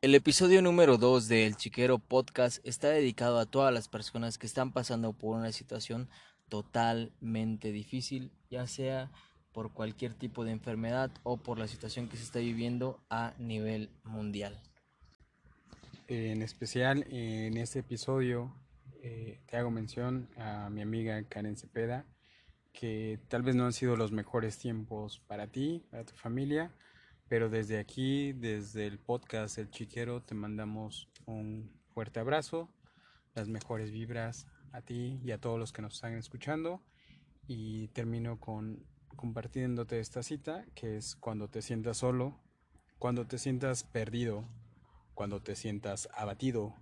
El episodio número 2 del Chiquero Podcast está dedicado a todas las personas que están pasando por una situación totalmente difícil, ya sea por cualquier tipo de enfermedad o por la situación que se está viviendo a nivel mundial. En especial en este episodio eh, te hago mención a mi amiga Karen Cepeda, que tal vez no han sido los mejores tiempos para ti, para tu familia, pero desde aquí, desde el podcast El Chiquero, te mandamos un fuerte abrazo, las mejores vibras a ti y a todos los que nos están escuchando. Y termino con compartiéndote esta cita, que es cuando te sientas solo, cuando te sientas perdido, cuando te sientas abatido,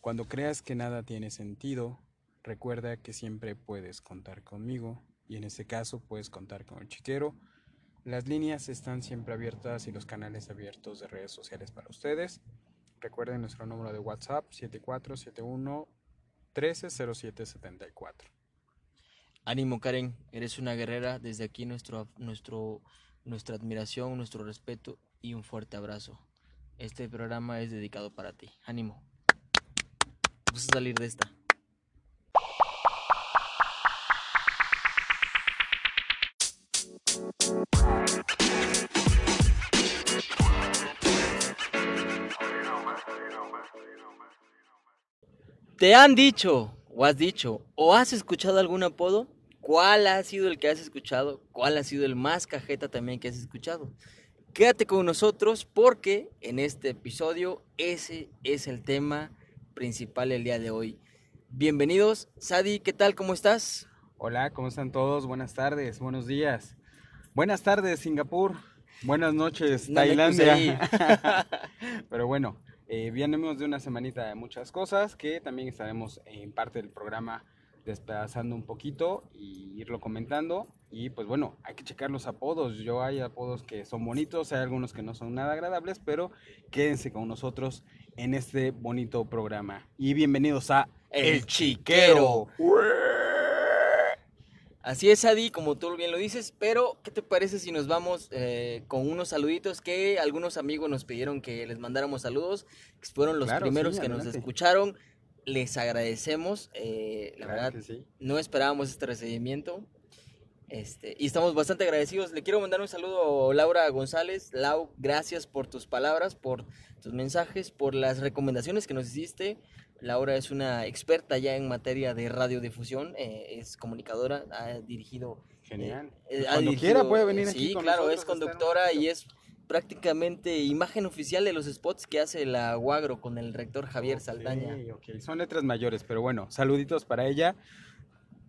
cuando creas que nada tiene sentido, recuerda que siempre puedes contar conmigo y en este caso puedes contar con el chiquero las líneas están siempre abiertas y los canales abiertos de redes sociales para ustedes. Recuerden nuestro número de WhatsApp 7471 130774. Ánimo Karen, eres una guerrera. Desde aquí nuestro, nuestro, nuestra admiración, nuestro respeto y un fuerte abrazo. Este programa es dedicado para ti. Ánimo. Vamos a salir de esta. ¿Te han dicho o has dicho o has escuchado algún apodo? ¿Cuál ha sido el que has escuchado? ¿Cuál ha sido el más cajeta también que has escuchado? Quédate con nosotros porque en este episodio ese es el tema principal el día de hoy. Bienvenidos, Sadi, ¿qué tal? ¿Cómo estás? Hola, ¿cómo están todos? Buenas tardes, buenos días. Buenas tardes, Singapur. Buenas noches, Tailandia. Pero bueno, eh, venimos de una semanita de muchas cosas que también estaremos en parte del programa despedazando un poquito y irlo comentando. Y pues bueno, hay que checar los apodos. Yo hay apodos que son bonitos, hay algunos que no son nada agradables, pero quédense con nosotros en este bonito programa. Y bienvenidos a El Chiquero. Así es, Adi, como tú bien lo dices, pero ¿qué te parece si nos vamos eh, con unos saluditos que algunos amigos nos pidieron que les mandáramos saludos, que fueron los primeros que nos escucharon? Les agradecemos, eh, la verdad, no esperábamos este recibimiento. Este, y estamos bastante agradecidos. Le quiero mandar un saludo a Laura González. Lau, gracias por tus palabras, por tus mensajes, por las recomendaciones que nos hiciste. Laura es una experta ya en materia de radiodifusión, eh, es comunicadora, ha dirigido... Genial. Eh, eh, Cuando quiera puede venir aquí. Sí, claro, es conductora y es prácticamente imagen oficial de los spots que hace la Guagro con el rector Javier Saldaña. Okay. Son letras mayores, pero bueno, saluditos para ella.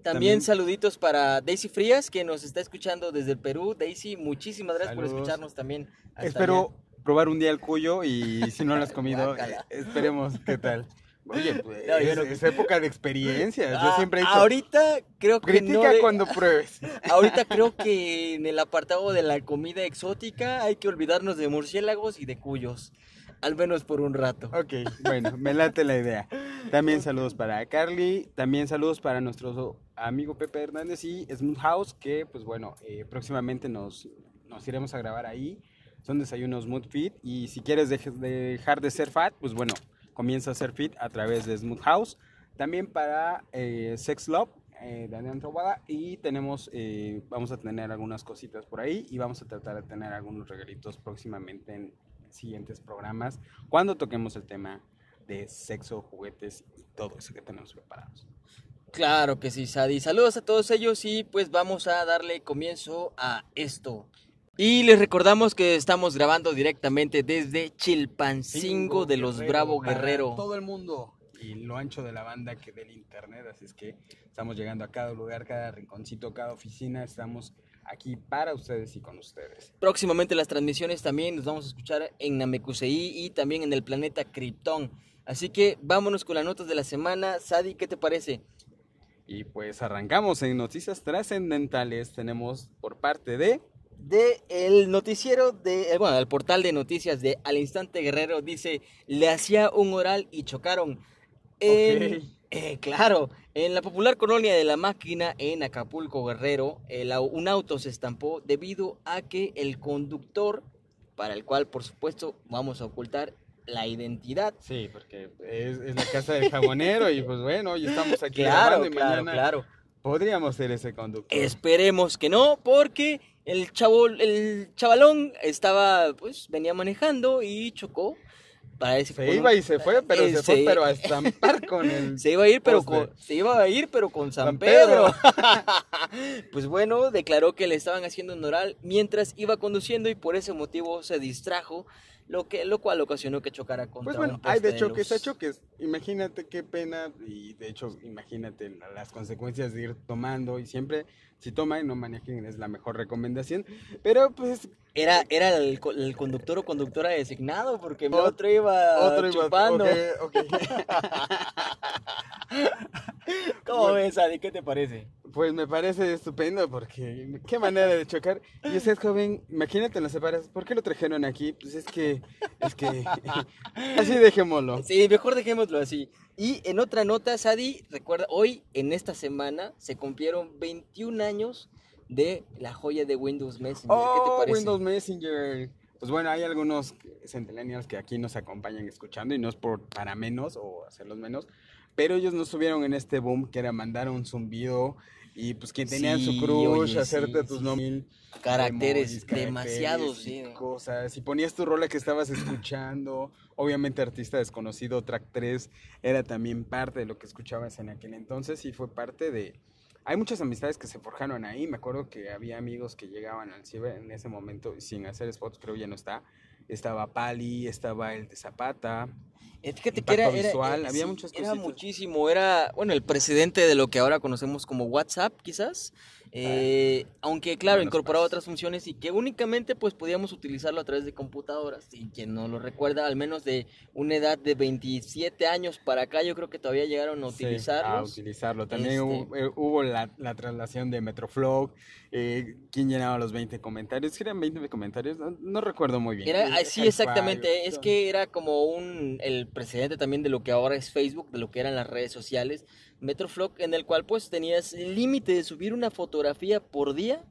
También, saluditos para Daisy Frías, que nos está escuchando desde el Perú. Daisy, muchísimas gracias por escucharnos también. Espero probar un día el cuyo y si no lo has comido, esperemos qué tal. Oye, pues, es, época de experiencia. Yo ah, siempre he dicho, Ahorita creo que Critica cuando pruebes. Ahorita creo que en el apartado de la comida exótica hay que olvidarnos de murciélagos y de cuyos. Al menos por un rato. Ok, bueno, me late la idea. También saludos para Carly, también saludos para nuestro amigo Pepe Hernández y Smooth House, que pues bueno, eh, próximamente nos, nos iremos a grabar ahí. Son desayunos Smooth Fit y si quieres dejar de ser fat, pues bueno, comienza a ser fit a través de Smooth House. También para eh, Sex Love eh, Daniel y tenemos, eh, vamos a tener algunas cositas por ahí y vamos a tratar de tener algunos regalitos próximamente en siguientes programas cuando toquemos el tema de sexo, juguetes y todo eso que tenemos preparados. Claro que sí, Sadi. Saludos a todos ellos y pues vamos a darle comienzo a esto. Y les recordamos que estamos grabando directamente desde Chilpancingo de los Bravo Guerrero. Todo el mundo y lo ancho de la banda que del internet, así es que estamos llegando a cada lugar, cada rinconcito, cada oficina, estamos aquí para ustedes y con ustedes. Próximamente las transmisiones también nos vamos a escuchar en Namekusei y también en el planeta Krypton. Así que vámonos con las notas de la semana. Sadi, ¿qué te parece? Y pues arrancamos en noticias trascendentales. Tenemos por parte de de el noticiero de, eh, bueno, el portal de noticias de Al Instante Guerrero dice, le hacía un oral y chocaron. En, eh, claro, en la popular colonia de la máquina en Acapulco Guerrero, un auto se estampó debido a que el conductor, para el cual por supuesto vamos a ocultar la identidad. Sí, porque es, la casa del jabonero y pues bueno, hoy estamos aquí claro, claro, claro. podríamos ser ese conductor. Esperemos que no, porque el chavo, el chavalón estaba, pues, venía manejando y chocó. Se iba y se fue, pero se, fue pero a estampar con el Se iba a ir, pero con, se iba a ir, pero con San, Pedro. pues bueno, declaró que le estaban haciendo un oral mientras iba conduciendo y por ese motivo se distrajo lo que lo cual ocasionó que chocara contra pues bueno, hay de choques a choques. Imagínate qué pena y de hecho imagínate las consecuencias de ir tomando y siempre si toman no manejen es la mejor recomendación, pero pues era era el, conductor o conductora designado porque otro iba otro chupando. ¿Cómo ves, Adi? ¿Qué te parece? Pues me parece estupendo porque qué manera de chocar. Y usted, joven, imagínate lo separas. ¿Por qué lo trajeron aquí? Pues es que, es que, así dejémoslo. Sí, mejor dejémoslo así. Y en otra nota, Sadi, recuerda, hoy, en esta semana, se cumplieron 21 años de la joya de Windows Messenger. ¿Qué te oh, parece? Windows Messenger. Pues bueno, hay algunos centennials que aquí nos acompañan escuchando y no es por para menos o hacerlos menos, pero ellos no estuvieron en este boom que era mandar un zumbido y pues quien tenía su crush, hacerte tus sí, caracteres demasiados, sí. Cosas. Y ponías tu rola que estabas escuchando. Obviamente artista desconocido, track 3, era también parte de lo que escuchabas en aquel entonces y fue parte de... Hay muchas amistades que se forjaron ahí. Me acuerdo que había amigos que llegaban al ciber en ese momento sin hacer spots, creo ya no está. Estaba Pali, estaba el de Zapata, Fíjate que era, visual, había muchas cosas. Era muchísimo, era, bueno, el presidente de lo que ahora conocemos como WhatsApp, quizás. Eh, aunque claro, incorporaba otras funciones y que únicamente pues podíamos utilizarlo a través de computadoras. Y quien no lo recuerda, al menos de una edad de 27 años para acá, yo creo que todavía llegaron a utilizarlo. a utilizarlo. También hubo, este la, la, traslación de Metroflog, eh, quién llenaba los 20 comentarios. ¿Eran 20 comentarios? No, recuerdo muy bien. Era, sí, exactamente. Es que era como un el precedente también de lo que ahora es Facebook, de lo que eran las redes sociales Metroflog, en el cual pues tenías límite de subir una fotografía por día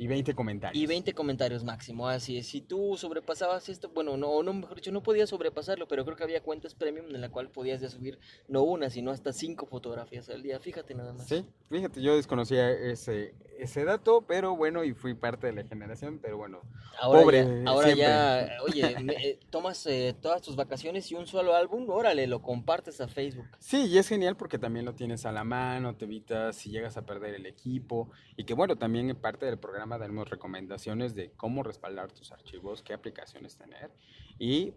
y 20 comentarios. Y 20 comentarios máximo, así es. Si tú sobrepasabas esto, bueno, no, no, mejor dicho, no podías sobrepasarlo, pero creo que había cuentas premium en la cual podías ya subir no una, sino hasta cinco fotografías al día. Fíjate nada más. Sí, fíjate, yo desconocía ese, ese dato, pero bueno, y fui parte de la generación, pero bueno, ahora pobre. Ya, ahora ya, oye, eh, tomas eh, todas tus vacaciones y un solo álbum, órale, lo compartes a Facebook. Sí, y es genial porque también lo tienes a la mano, te evitas si llegas a perder el equipo, y que bueno, también parte del programa daremos recomendaciones de cómo respaldar tus archivos, qué aplicaciones tener y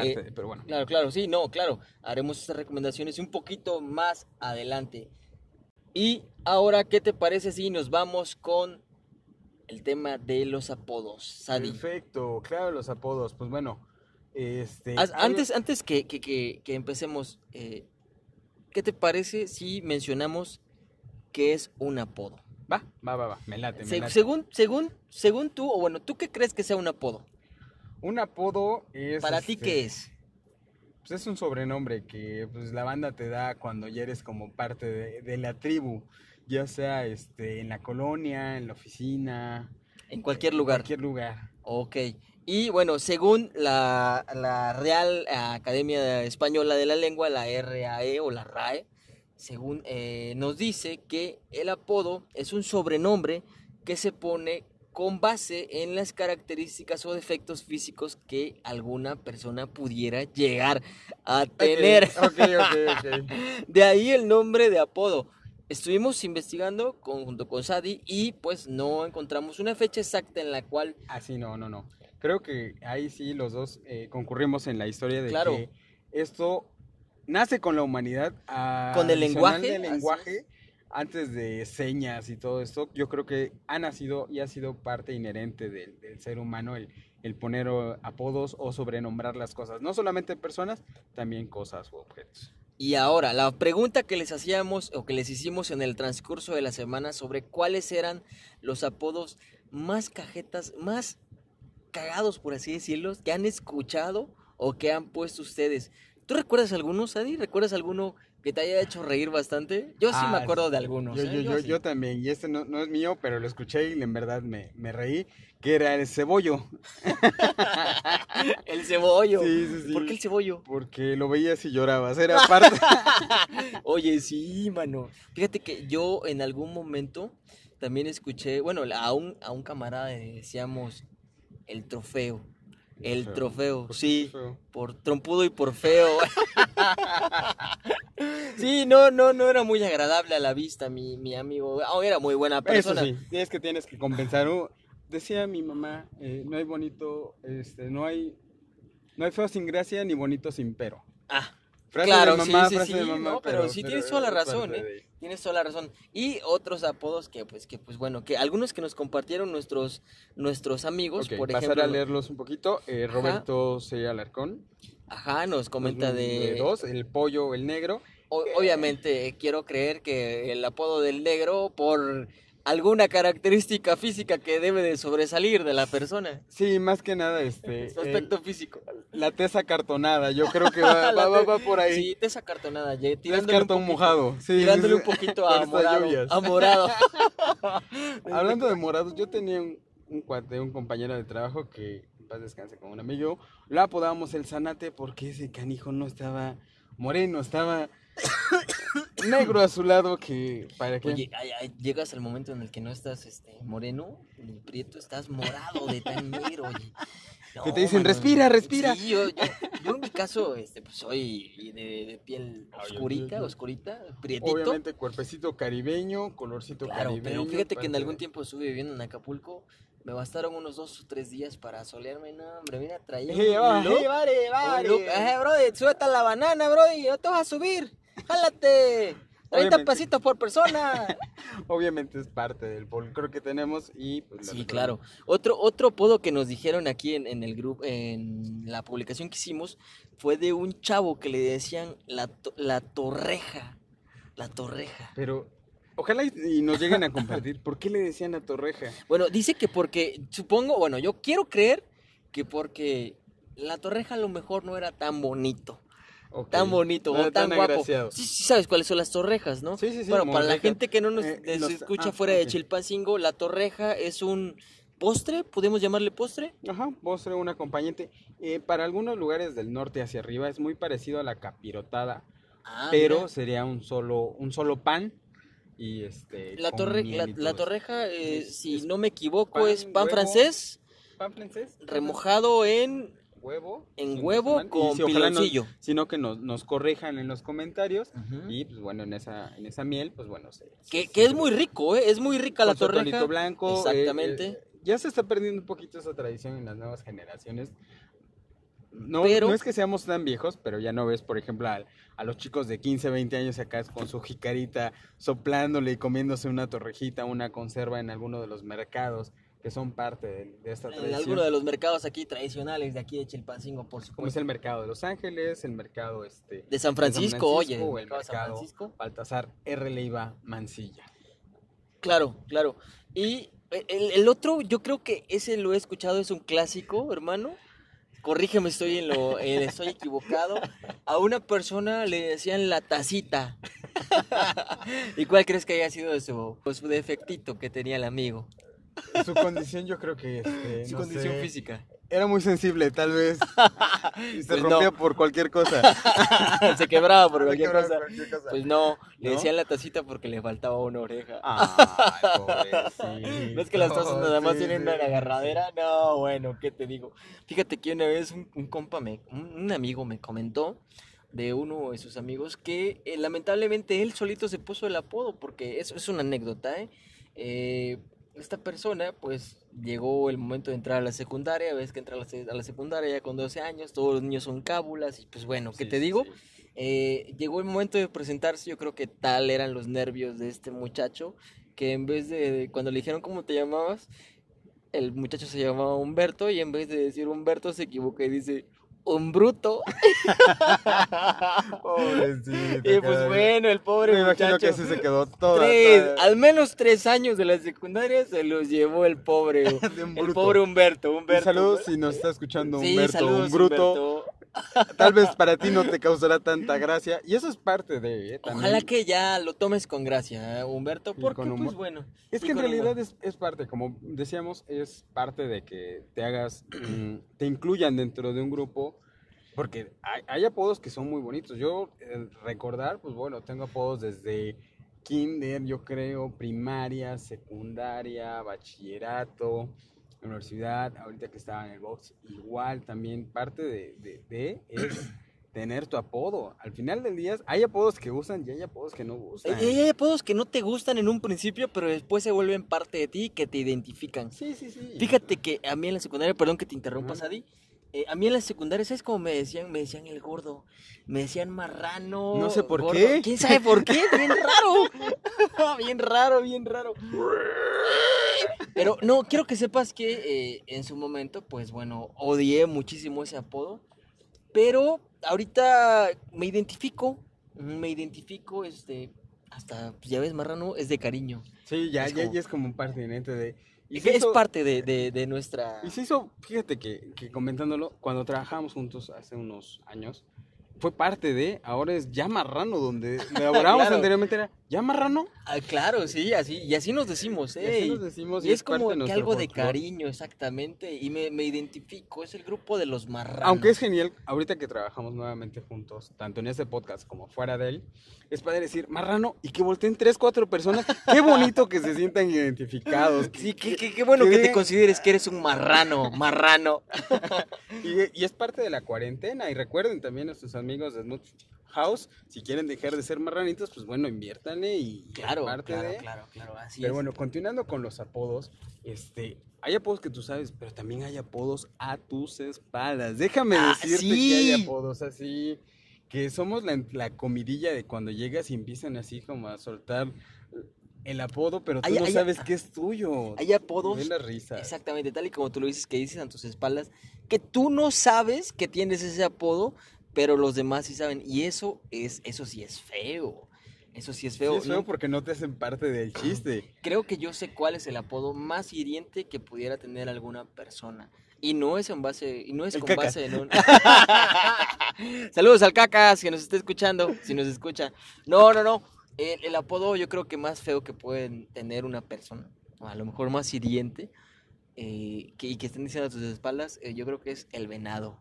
eh, pero bueno. Claro, claro, sí, no, claro. Haremos estas recomendaciones un poquito más adelante. Y ahora, ¿qué te parece si nos vamos con el tema de los apodos, Sadi? Perfecto, claro, los apodos. Pues bueno, este... Antes, antes que, que, que, empecemos, eh, ¿qué te parece si mencionamos qué es un apodo? Va, va, va, va, me late, me late. Según, según, según tú, o bueno, ¿tú qué crees que sea un apodo? Un apodo es... ¿Para ti qué este, es? Pues es un sobrenombre que pues, la banda te da cuando ya eres como parte de, la tribu, ya sea este, en la colonia, en la oficina. En cualquier lugar. En cualquier lugar. Ok. Y bueno, según la, la Real Academia Española de la Lengua, la RAE o la RAE, según eh, nos dice que el apodo es un sobrenombre que se pone con base en las características o defectos físicos que alguna persona pudiera llegar a tener. de ahí el nombre de apodo. Estuvimos investigando junto con Sadi y pues no encontramos una fecha exacta en la cual... Así ah, no, no, no. Creo que ahí sí los dos eh, concurrimos en la historia de que esto nace con la humanidad. con el lenguaje. lenguaje antes de señas y todo esto, yo creo que ha nacido y ha sido parte inherente del, ser humano el, el, poner apodos o sobrenombrar las cosas. No solamente personas, también cosas u objetos. Y ahora, la pregunta que les hacíamos o que les hicimos en el transcurso de la semana sobre cuáles eran los apodos más cajetas, más cagados, por así decirlo, que han escuchado o que han puesto ustedes. ¿Tú recuerdas alguno, Sadi? ¿Recuerdas alguno que te haya hecho reír bastante? Yo sí me ah, acuerdo de algunos. Yo, ¿eh? yo, yo, también, y este no, no, es mío, pero lo escuché y en verdad me, me reí, que era el cebollo. el cebollo. Sí, sí, sí. ¿Por qué el cebollo? Porque lo veías y llorabas, era parte. Oye, sí, mano. Fíjate que yo en algún momento también escuché, bueno, a un, a un camarada le decíamos el trofeo. El trofeo, sí, por trompudo y por feo. sí, no, no, no era muy agradable a la vista, mi, mi amigo. Oh, era muy buena persona. Eso sí, es que tienes que compensar. decía mi mamá, eh, no hay bonito, este, no hay, no hay feo sin gracia ni bonito sin pero. Ah, claro, sí, sí, sí, pero, sí tienes toda la razón, ¿eh? Tienes toda la razón. Y otros apodos que, pues, que, pues, bueno, que algunos que nos compartieron nuestros, nuestros amigos, por pasar ejemplo. a leerlos un poquito. Eh, Roberto C. Alarcón. Ajá, nos comenta de... dos, el pollo, el negro. obviamente, quiero creer que el apodo del negro por alguna característica física que debe de sobresalir de la persona. Sí, más que nada este Su aspecto físico. La tesa cartonada, yo creo que va, va, por ahí. Sí, tesa cartonada, tirándole cartón un mojado. Sí, tirándole un poquito a morado, a morado. Hablando de morados, yo tenía un, un cuate, un compañero de trabajo que en paz descanse con un amigo, lo apodábamos el Zanate porque ese canijo no estaba moreno, estaba negro a su lado que para que Oye, llegas al momento en el que no estás este moreno, el prieto, estás morado de tan negro, que te dicen, respira, respira. Sí, yo, yo, en mi caso, este, pues soy de, piel oscurita, oscurita, prietito. Obviamente cuerpecito caribeño, colorcito claro, caribeño. pero fíjate que en algún tiempo estuve viviendo en Acapulco, me bastaron unos dos o tres días para solearme, no, hombre, mira, traía un look, vale, vale. Eh, brody, súbete la banana, brody, no te vas a subir. ¡Jálate! 30 pesitos por persona. Obviamente es parte del folclore que tenemos y pues, Sí, claro. Otro otro apodo que nos dijeron aquí en, el grupo en la publicación que hicimos fue de un chavo que le decían la, la torreja. La torreja. Pero Ojalá y nos lleguen a compartir. ¿Por qué le decían la torreja? Bueno, dice que porque, supongo, bueno, yo quiero creer que porque la torreja a lo mejor no era tan bonito tan bonito o tan, guapo. Sí, sí sabes cuáles son las torrejas, ¿no? Sí, sí, sí. Bueno, para la gente que no nos, eh, escucha ah, fuera de Chilpancingo, la torreja es un postre, ¿podemos llamarle postre? Ajá, postre, un acompañante. Eh, para algunos lugares del norte hacia arriba es muy parecido a la capirotada, ah, pero sería un solo, un solo pan y este... La, torre, la, torreja, eh, si no me equivoco, es pan francés. Pan francés. Remojado en huevo. En huevo con piloncillo. sino que nos, nos, corrijan en los comentarios. Y pues bueno, en esa, en esa miel, pues bueno. Se, que, que es muy rico, ¿eh? Es muy rica la torreja. blanco. Exactamente. Eh, eh, ya se está perdiendo un poquito esa tradición en las nuevas generaciones. No, no es que seamos tan viejos, pero ya no ves, por ejemplo, a, a, los chicos de 15, 20 años acá con su jicarita soplándole y comiéndose una torrejita, una conserva en alguno de los mercados que son parte de, esta tradición. En alguno de los mercados aquí tradicionales de aquí de Chilpancingo, por supuesto. Como es el mercado de Los Ángeles, el mercado este de San Francisco, oye, el mercado San Francisco. Baltasar R. Leiva Mancilla. Claro, claro. Y el, otro, yo creo que ese lo he escuchado, es un clásico, hermano. Corrígeme, estoy en lo, estoy equivocado. A una persona le decían la tacita. ¿Y cuál crees que haya sido su, su defectito que tenía el amigo? Su condición yo creo que... Este, Su condición física. Era muy sensible, tal vez. Y se pues rompía por cualquier cosa. se quebraba por cualquier, cosa. Pues no, le decían la tacita porque le faltaba una oreja. Ay, ¿No es que las tazas nada más tienen una agarradera? No, bueno, ¿qué te digo? Fíjate que una vez un, compa, me, un, amigo me comentó de uno de sus amigos que eh, lamentablemente él solito se puso el apodo porque eso es una anécdota, ¿eh? eh esta persona, pues llegó el momento de entrar a la secundaria, ves que entra a la, secundaria ya con 12 años, todos los niños son cábulas, y pues bueno, ¿qué te digo? Eh, llegó el momento de presentarse, yo creo que tal eran los nervios de este muchacho, que en vez de, cuando le dijeron cómo te llamabas, el muchacho se llamaba Humberto y en vez de decir Humberto se equivoca y dice un bruto. Pobrecito. Y pues bueno, el pobre Me muchacho. imagino que así se quedó todo. Tres, al menos tres años de la secundaria se los llevó el pobre, De un el bruto. pobre Humberto. Humberto. Saludos si nos está escuchando Sí, Humberto, saludos, un bruto. Humberto. Tal vez para ti no te causará tanta gracia. Y eso es parte de. ¿eh? Ojalá que ya lo tomes con gracia, ¿eh, Humberto, porque pues bueno. Es que en realidad es, es parte, como decíamos, es parte de que te hagas, mm, te incluyan dentro de un grupo, porque hay, hay apodos que son muy bonitos. Yo, eh, recordar, pues bueno, tengo apodos desde kinder, yo creo, primaria, secundaria, bachillerato, universidad, ahorita que estaba en el box, igual también parte de, de- de es tener tu apodo. Al final del día hay apodos que gustan y hay apodos que no gustan. Y hay apodos que no te gustan en un principio, pero después se vuelven parte de ti, que te identifican. Sí, sí, sí. Fíjate que a mí en la secundaria, perdón que te interrumpa, Ajá. Sadi, eh, a mí en la secundaria, ¿sabes cómo me decían? Me decían el gordo, me decían marrano. No sé por gordo. qué. ¿Quién sabe por qué? Bien raro. bien raro, bien raro. Pero no, quiero que sepas que eh, en su momento, pues bueno, odié muchísimo ese apodo. Pero ahorita me identifico, me identifico, este, hasta, pues, ya ves, marrano es de cariño. Sí, ya, Es ya, como- ya es como un parte inherente de... Y Es, hizo- parte de, de- de nuestra... Y se hizo, fíjate que, que comentándolo, cuando trabajábamos juntos hace unos años, fue parte de, ahora es ya marrano, donde elaborábamos Claro. anteriormente era ya marrano. Ah, claro, sí, así, y así nos decimos, Y ¿eh? así nos decimos. Y es como que algo de cariño, exactamente, y me, me identifico, es el grupo de los marranos. Aunque es genial, ahorita que trabajamos nuevamente juntos, tanto en este podcast como fuera de él, es padre decir marrano y que volteen tres, cuatro personas. Qué bonito que se sientan identificados. Sí, qué, qué- qué bueno que que te consideres que eres un marrano, marrano. Y, y es parte de la cuarentena. Y recuerden también a nuestros amigos de Smooth House, si quieren dejar de ser marranitos, pues bueno, inviértanle y Claro, parte claro, de... claro, claro, así Pero es. bueno, continuando con los apodos, este, hay apodos que tú sabes, pero también hay apodos a tus espaldas. Déjame Ah, decirte sí. que hay apodos así, que somos la, la comidilla de cuando llegas y empiezan así como a soltar el apodo, pero tú Hay- no hay- sabes que es tuyo. Hay apodos, Ven la risa. exactamente, tal y como tú lo dices, que dices a tus espaldas, que tú no sabes que tienes ese apodo, pero los demás sí saben, y eso es, eso sí es feo. Eso sí es Sí, feo. es feo ¿no? porque no te hacen parte del chiste. Creo que yo sé cuál es el apodo más hiriente que pudiera tener alguna persona. Y no es en base, y no es El con caca. base en un... Saludos al cacas que nos está escuchando, si nos escucha. No, no, no. El, el apodo yo creo que más feo que pueden tener una persona, o a lo mejor más hiriente, eh, que, y que estén diciendo a tus espaldas, eh, yo creo que es el venado.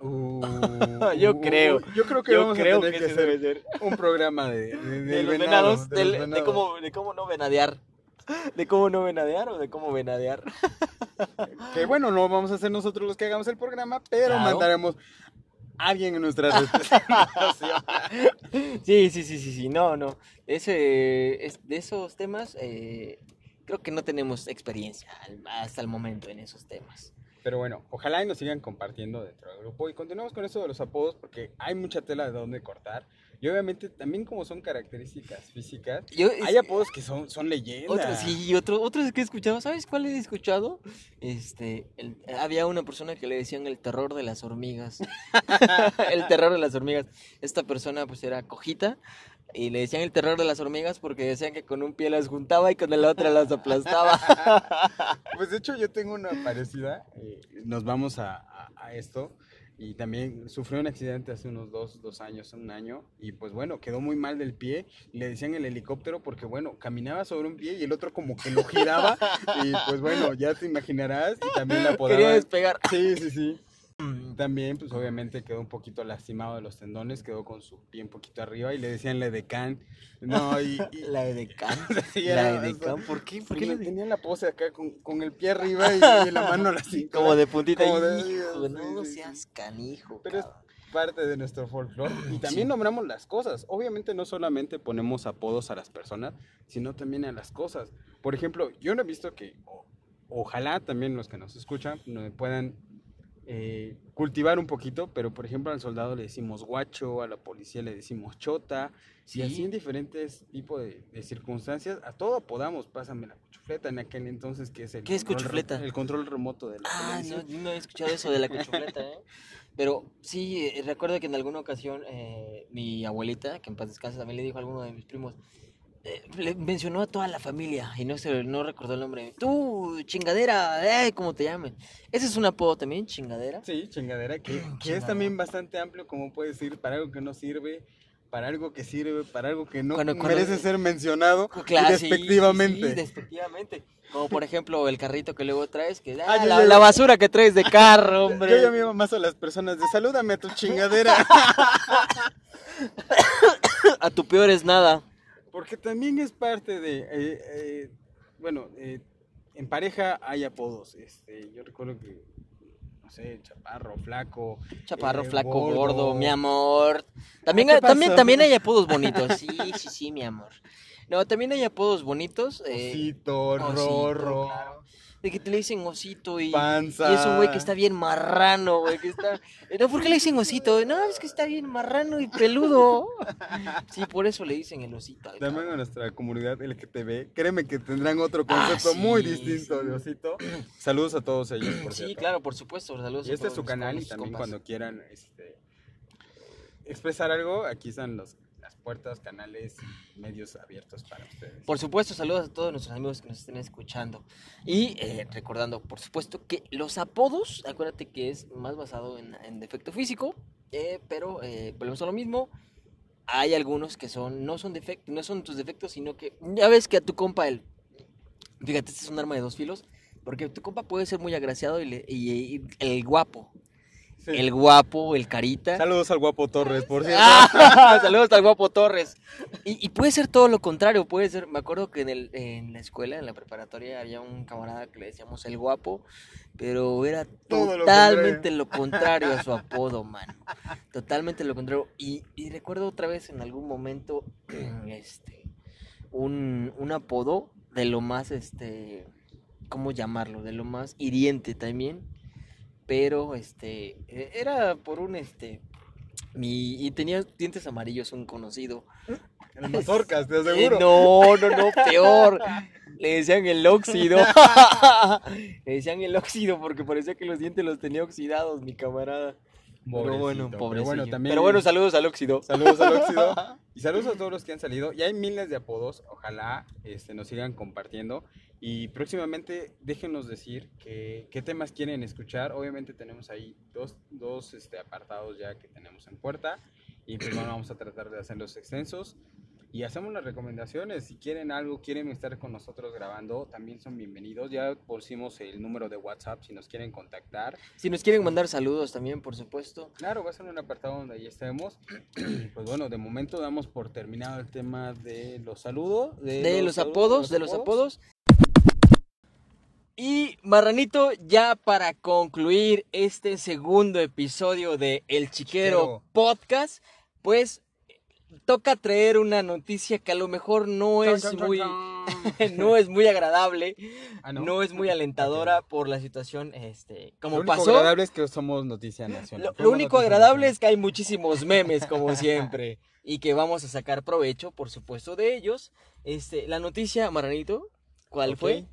Uh, Yo uh, creo. Yo creo que Yo vamos creo a tener que, ese debe hacer ser. un programa de, de, De del los venado, venados, de los venados. cómo, de cómo no venadear. De cómo no venadear o de cómo venadear. Que bueno, no vamos a ser nosotros los que hagamos el programa, pero Claro. mandaremos a alguien en nuestra. Sí, sí, sí, sí, sí, no, no. Ese, es, de esos temas, eh, creo que no tenemos experiencia hasta el momento en esos temas. Pero bueno, ojalá y nos sigan compartiendo dentro del grupo. Y continuamos con eso de los apodos porque hay mucha tela de dónde cortar. Y obviamente también como son características físicas, Yo, hay apodos que son, son leyendas. Otro, sí, otro, otros que he escuchado, ¿sabes cuál he escuchado? Este, el- había una persona que le decían el terror de las hormigas. el terror de las hormigas. Esta persona pues era cojita y le decían el terror de las hormigas porque decían que con un pie las juntaba y con el otro las aplastaba. Pues de hecho yo tengo una parecida. eh, nos vamos a, a- a esto. Y también sufrió un accidente hace unos dos, dos años, un año. Y pues bueno, quedó muy mal del pie. y Le decían el helicóptero porque bueno, caminaba sobre un pie y el otro como que lo giraba. y pues bueno, ya te imaginarás. Y también la Quería apodaban. despegar. Sí, sí, sí. También, pues obviamente quedó un poquito lastimado de los tendones, quedó con su pie un poquito arriba y le decían la edecán. No, y, y- La edecán. Sí, la edecán. ¿Por qué? ¿Por qué le le de- tenía la pose acá con, con el pie arriba y, y la mano a la cintura. Como de puntita. Como de- Hijo, no seas canijo. Pero es parte de nuestro folclore. Y también Sí. nombramos las cosas. Obviamente no solamente ponemos apodos a las personas, sino también a las cosas. Por ejemplo, yo no he visto que, ojalá también los que nos escuchan, puedan eh, cultivar un poquito, pero por ejemplo al soldado le decimos guacho, a la policía le decimos chota, y así en diferentes tipos de, circunstancias, a todo podamos, pásame la cuchufleta en aquel entonces que es el, ¿Qué es cuchufleta? el control remoto de la Ah, no, no he escuchado eso de la cuchufleta, ¿eh? Pero sí, eh, recuerdo que en alguna ocasión eh, mi abuelita, que en paz descanse, también le dijo a alguno de mis primos, le mencionó a toda la familia y no se no recordó el nombre. Tú, chingadera, eh, ¿cómo te llamen? Ese es un apodo también, chingadera. Sí, chingadera, que, que es también bastante amplio, como puedes decir, para algo que no sirve, para algo que sirve, para algo que no merece ser mencionado claro, despectivamente. Sí, despectivamente. Como por ejemplo el carrito que luego traes, que ah, la, basura que traes de carro, hombre. Yo ya más a las personas de salúdame a tu chingadera. a tu peor es nada. Porque también es parte de, eh, eh, bueno, eh, en pareja hay apodos. Este, yo recuerdo que, no sé, chaparro, flaco. Chaparro, flaco, gordo, mi amor. También, también, también hay apodos bonitos. Sí, sí, sí, mi amor. No, también hay apodos bonitos. Osito, Rorro de que te le dicen osito y, Panza. y es un güey que está bien marrano, güey, que está... No, ¿por qué le dicen osito? No, es que está bien marrano y peludo. Sí, por eso le dicen el osito. También a nuestra comunidad el que te ve, créeme que tendrán otro ah, concepto muy distinto de osito. Saludos a todos ellos, por Sí, claro, por supuesto, saludos y este es su canal y también cuando quieran este, expresar algo, aquí están los puertas, canales, medios abiertos para ustedes. Por supuesto, saludos a todos nuestros amigos que nos estén escuchando. Y eh, recordando, por supuesto, que los apodos, acuérdate que es más basado en, defecto físico, eh, pero eh, volvemos a lo mismo. Hay algunos que son, no son defectos, no son tus defectos, sino que ya ves que a tu compa él, fíjate, este es un arma de dos filos, porque tu compa puede ser muy agraciado y el guapo, el guapo, el carita. Saludos al guapo Torres, por cierto. saludos al guapo Torres. Y, puede ser todo lo contrario, puede ser, me acuerdo que en, el, en la escuela, en la preparatoria, había un camarada que le decíamos el guapo, pero era totalmente lo contrario. a su apodo, mano. Totalmente lo contrario. Y, recuerdo otra vez en algún momento, este, un, un apodo de lo más, este, ¿cómo llamarlo? De lo más hiriente también pero este e, era por un este mi y tenía dientes amarillos un conocido. El mazorcas, te aseguro. no, no, no, peor. Le decían el óxido. Le decían el óxido porque parecía que los dientes los tenía oxidados, mi camarada. Pero bueno, pobre. Pero también, pero bueno, saludos al óxido. Saludos al óxido. Y saludos a todos los que han salido. Y hay miles de apodos. Ojalá este, nos sigan compartiendo. Y próximamente déjenos decir qué temas quieren escuchar. Obviamente tenemos ahí dos, dos este, apartados ya que tenemos en puerta. Y pues bueno, vamos a tratar de hacerlos extensos. Y hacemos las recomendaciones. Si quieren algo, quieren estar con nosotros grabando, también son bienvenidos. Ya pusimos el número de WhatsApp si nos quieren contactar. Si nos quieren mandar saludos también, por supuesto. Claro, va a ser un apartado donde ahí estemos. pues bueno, de momento damos por terminado el tema de los saludos. De, los, apodos, de los apodos. Y Marranito, ya para concluir este segundo episodio de El Chiquero, Podcast, pues toca traer una noticia que a lo mejor no es muy no es muy agradable, ah, no? es muy alentadora por la situación este como lo pasó. Lo agradable es que somos noticia nacional. Lo, único agradable es que hay muchísimos memes como siempre y que vamos a sacar provecho, por supuesto, de ellos. Este, la noticia, Marranito, ¿cuál fue?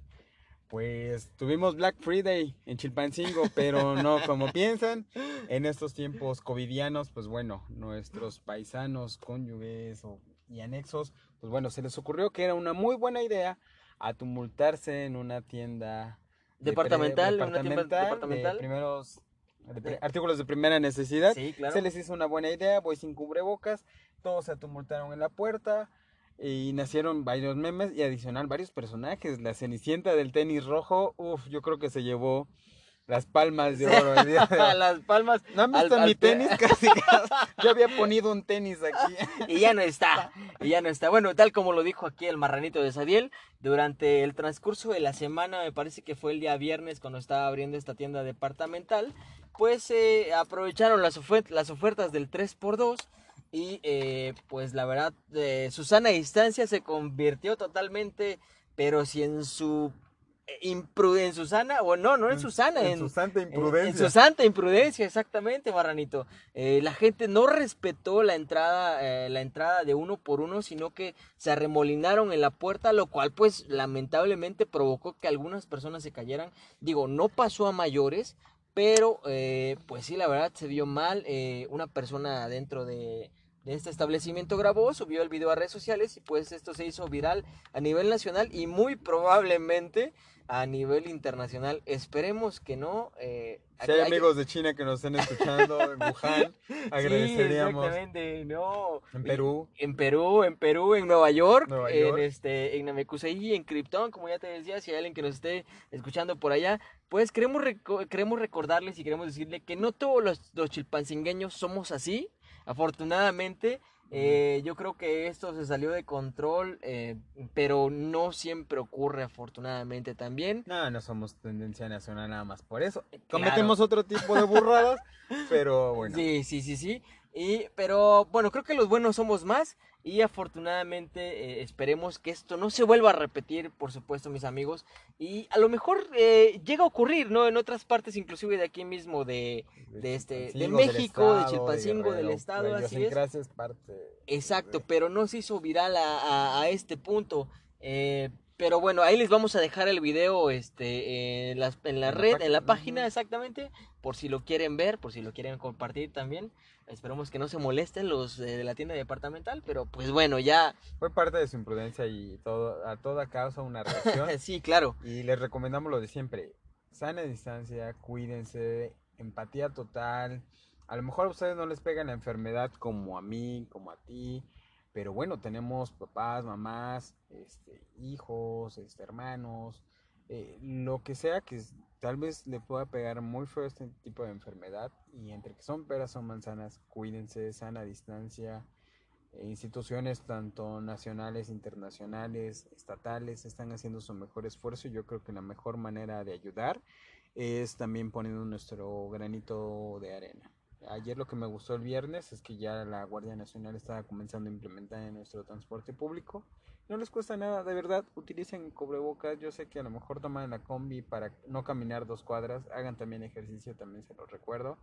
Pues tuvimos Black Friday en Chilpancingo, pero no como piensan. En estos tiempos covidianos, pues bueno, nuestros paisanos, cónyuges y anexos, pues bueno, se les ocurrió que era una muy buena idea tumultarse en una tienda departamental, una tienda departamental, de primeros artículos de primera necesidad. Sí, claro. Se les hizo una buena idea, voy sin cubrebocas, todos se tumultaron en la puerta y nacieron varios memes y adicional varios personajes. La Cenicienta del tenis rojo, uff, yo creo que se llevó las palmas de oro. las palmas. ¿No han visto mi tenis? Casi, Yo había ponido un tenis aquí. y ya no está. Y ya no está. Bueno, tal como lo dijo aquí el marranito de Sadiel, durante el transcurso de la semana, me parece que fue el día viernes cuando estaba abriendo esta tienda departamental, pues eh, aprovecharon las, las ofertas del 3x2 y eh, pues la verdad, eh, Susana Distancia se convirtió totalmente, pero si en su en su sana, o no, no en su sana, en, su santa imprudencia. En, su santa imprudencia, exactamente, Marranito. Eh, la gente no respetó la entrada, eh, la entrada de uno por uno, sino que se arremolinaron en la puerta, lo cual pues lamentablemente provocó que algunas personas se cayeran. Digo, no pasó a mayores, pero eh, pues sí, la verdad se vio mal. una persona dentro de de este establecimiento grabó, subió el video a redes sociales y pues esto se hizo viral a nivel nacional y muy probablemente a nivel internacional. Esperemos que no. Eh, si hay amigos de China que nos estén escuchando en Wuhan, agradeceríamos. Sí, exactamente, no. En Perú. En Perú, en Perú, en Nueva York, en este, en Namekusei, en Krypton, como ya te decía, si hay alguien que nos esté escuchando por allá, pues queremos, queremos recordarles y queremos decirle que no todos los, los chilpancingueños somos así. Afortunadamente, eh, yo creo que esto se salió de control, eh, pero no siempre ocurre afortunadamente también. No, no somos tendencia nacional nada más por eso. Cometemos otro tipo de burradas, pero bueno. Sí, sí, sí, sí. Y, pero bueno, creo que los buenos somos más y afortunadamente eh, esperemos que esto no se vuelva a repetir, por supuesto, mis amigos. Y a lo mejor eh, llega a ocurrir, ¿no? En otras partes, inclusive de aquí mismo, de, de este, de México, de Chilpancingo, del estado, así es. parte Exacto, pero no se hizo viral a, a, este punto. Eh, pero bueno, ahí les vamos a dejar el video este, en, la, en la red, en la página exactamente, por si lo quieren ver, por si lo quieren compartir también. Esperemos que no se molesten los de la tienda departamental, pero pues bueno, ya... Fue parte de su imprudencia y todo, a toda causa una reacción. sí, claro. Y les recomendamos lo de siempre. Sana distancia, cuídense, empatía total. A lo mejor a ustedes no les pega la enfermedad como a mí, como a ti pero bueno, tenemos papás, mamás, este, hijos, este, hermanos, eh, lo que sea que tal vez le pueda pegar muy feo este tipo de enfermedad. Y entre que son peras son manzanas, cuídense, sana distancia. Eh, instituciones tanto nacionales, internacionales, estatales están haciendo su mejor esfuerzo. Yo creo que la mejor manera de ayudar es también poniendo nuestro granito de arena. Ayer lo que me gustó el viernes es que ya la Guardia Nacional estaba comenzando a implementar en nuestro transporte público. No les cuesta nada, de verdad, utilicen cubrebocas. Yo sé que a lo mejor toman la combi para no caminar dos cuadras. Hagan también ejercicio, también se los recuerdo.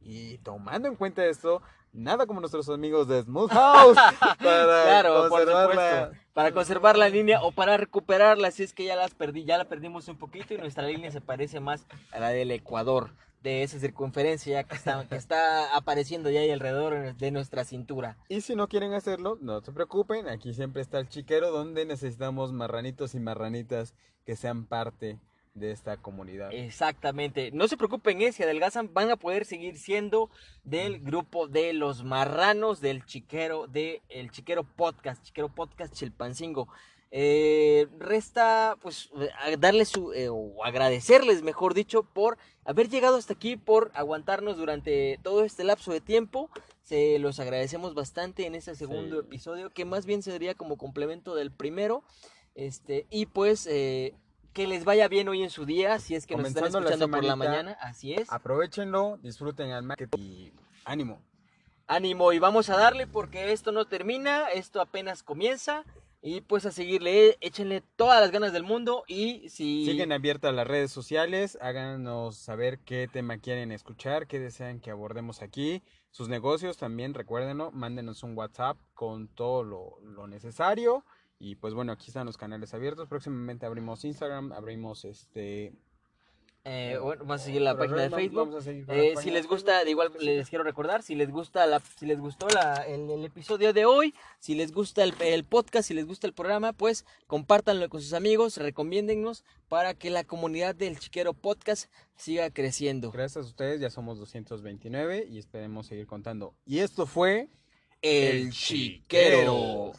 Y tomando en cuenta esto, nada como nuestros amigos de Smooth House para conservar la... para conservar la línea o para recuperarla si es que ya las perdí, ya la perdimos un poquito y nuestra línea se parece más a la del Ecuador de esa circunferencia que está, que está apareciendo ya ahí alrededor de nuestra cintura. Y si no quieren hacerlo, no se preocupen, aquí siempre está el chiquero donde necesitamos marranitos y marranitas que sean parte de esta comunidad. Exactamente. No se preocupen, eh, si adelgazan van a poder seguir siendo del grupo de los marranos del chiquero, del el chiquero podcast, chiquero podcast Chilpancingo. Eh, resta pues darles su, eh, o agradecerles, mejor dicho, por haber llegado hasta aquí, por aguantarnos durante todo este lapso de tiempo. Se los agradecemos bastante en este segundo episodio, que más bien sería como complemento del primero. Este, y pues eh, que les vaya bien hoy en su día, si es que nos están escuchando por la mañana, así es. Aprovechenlo, disfruten al marketing y ánimo. Ánimo y vamos a darle porque esto no termina, esto apenas comienza. Y pues a seguirle, échenle todas las ganas del mundo y si... Siguen abiertas las redes sociales, háganos saber qué tema quieren escuchar, qué desean que abordemos aquí. Sus negocios también, recuérdenlo, mándenos un WhatsApp con todo lo, lo necesario. Y pues bueno, aquí están los canales abiertos. Próximamente abrimos Instagram, abrimos este eh, bueno, vamos a seguir la página de Facebook. Eh, si les gusta, de igual les quiero recordar, si les gusta la, si les gustó la, el, episodio de hoy, si les gusta el, el, podcast, si les gusta el programa, pues compártanlo con sus amigos, recomiéndennos para que la comunidad del Chiquero Podcast siga creciendo. Gracias a ustedes, ya somos 229 y esperemos seguir contando. Y esto fue El Chiquero.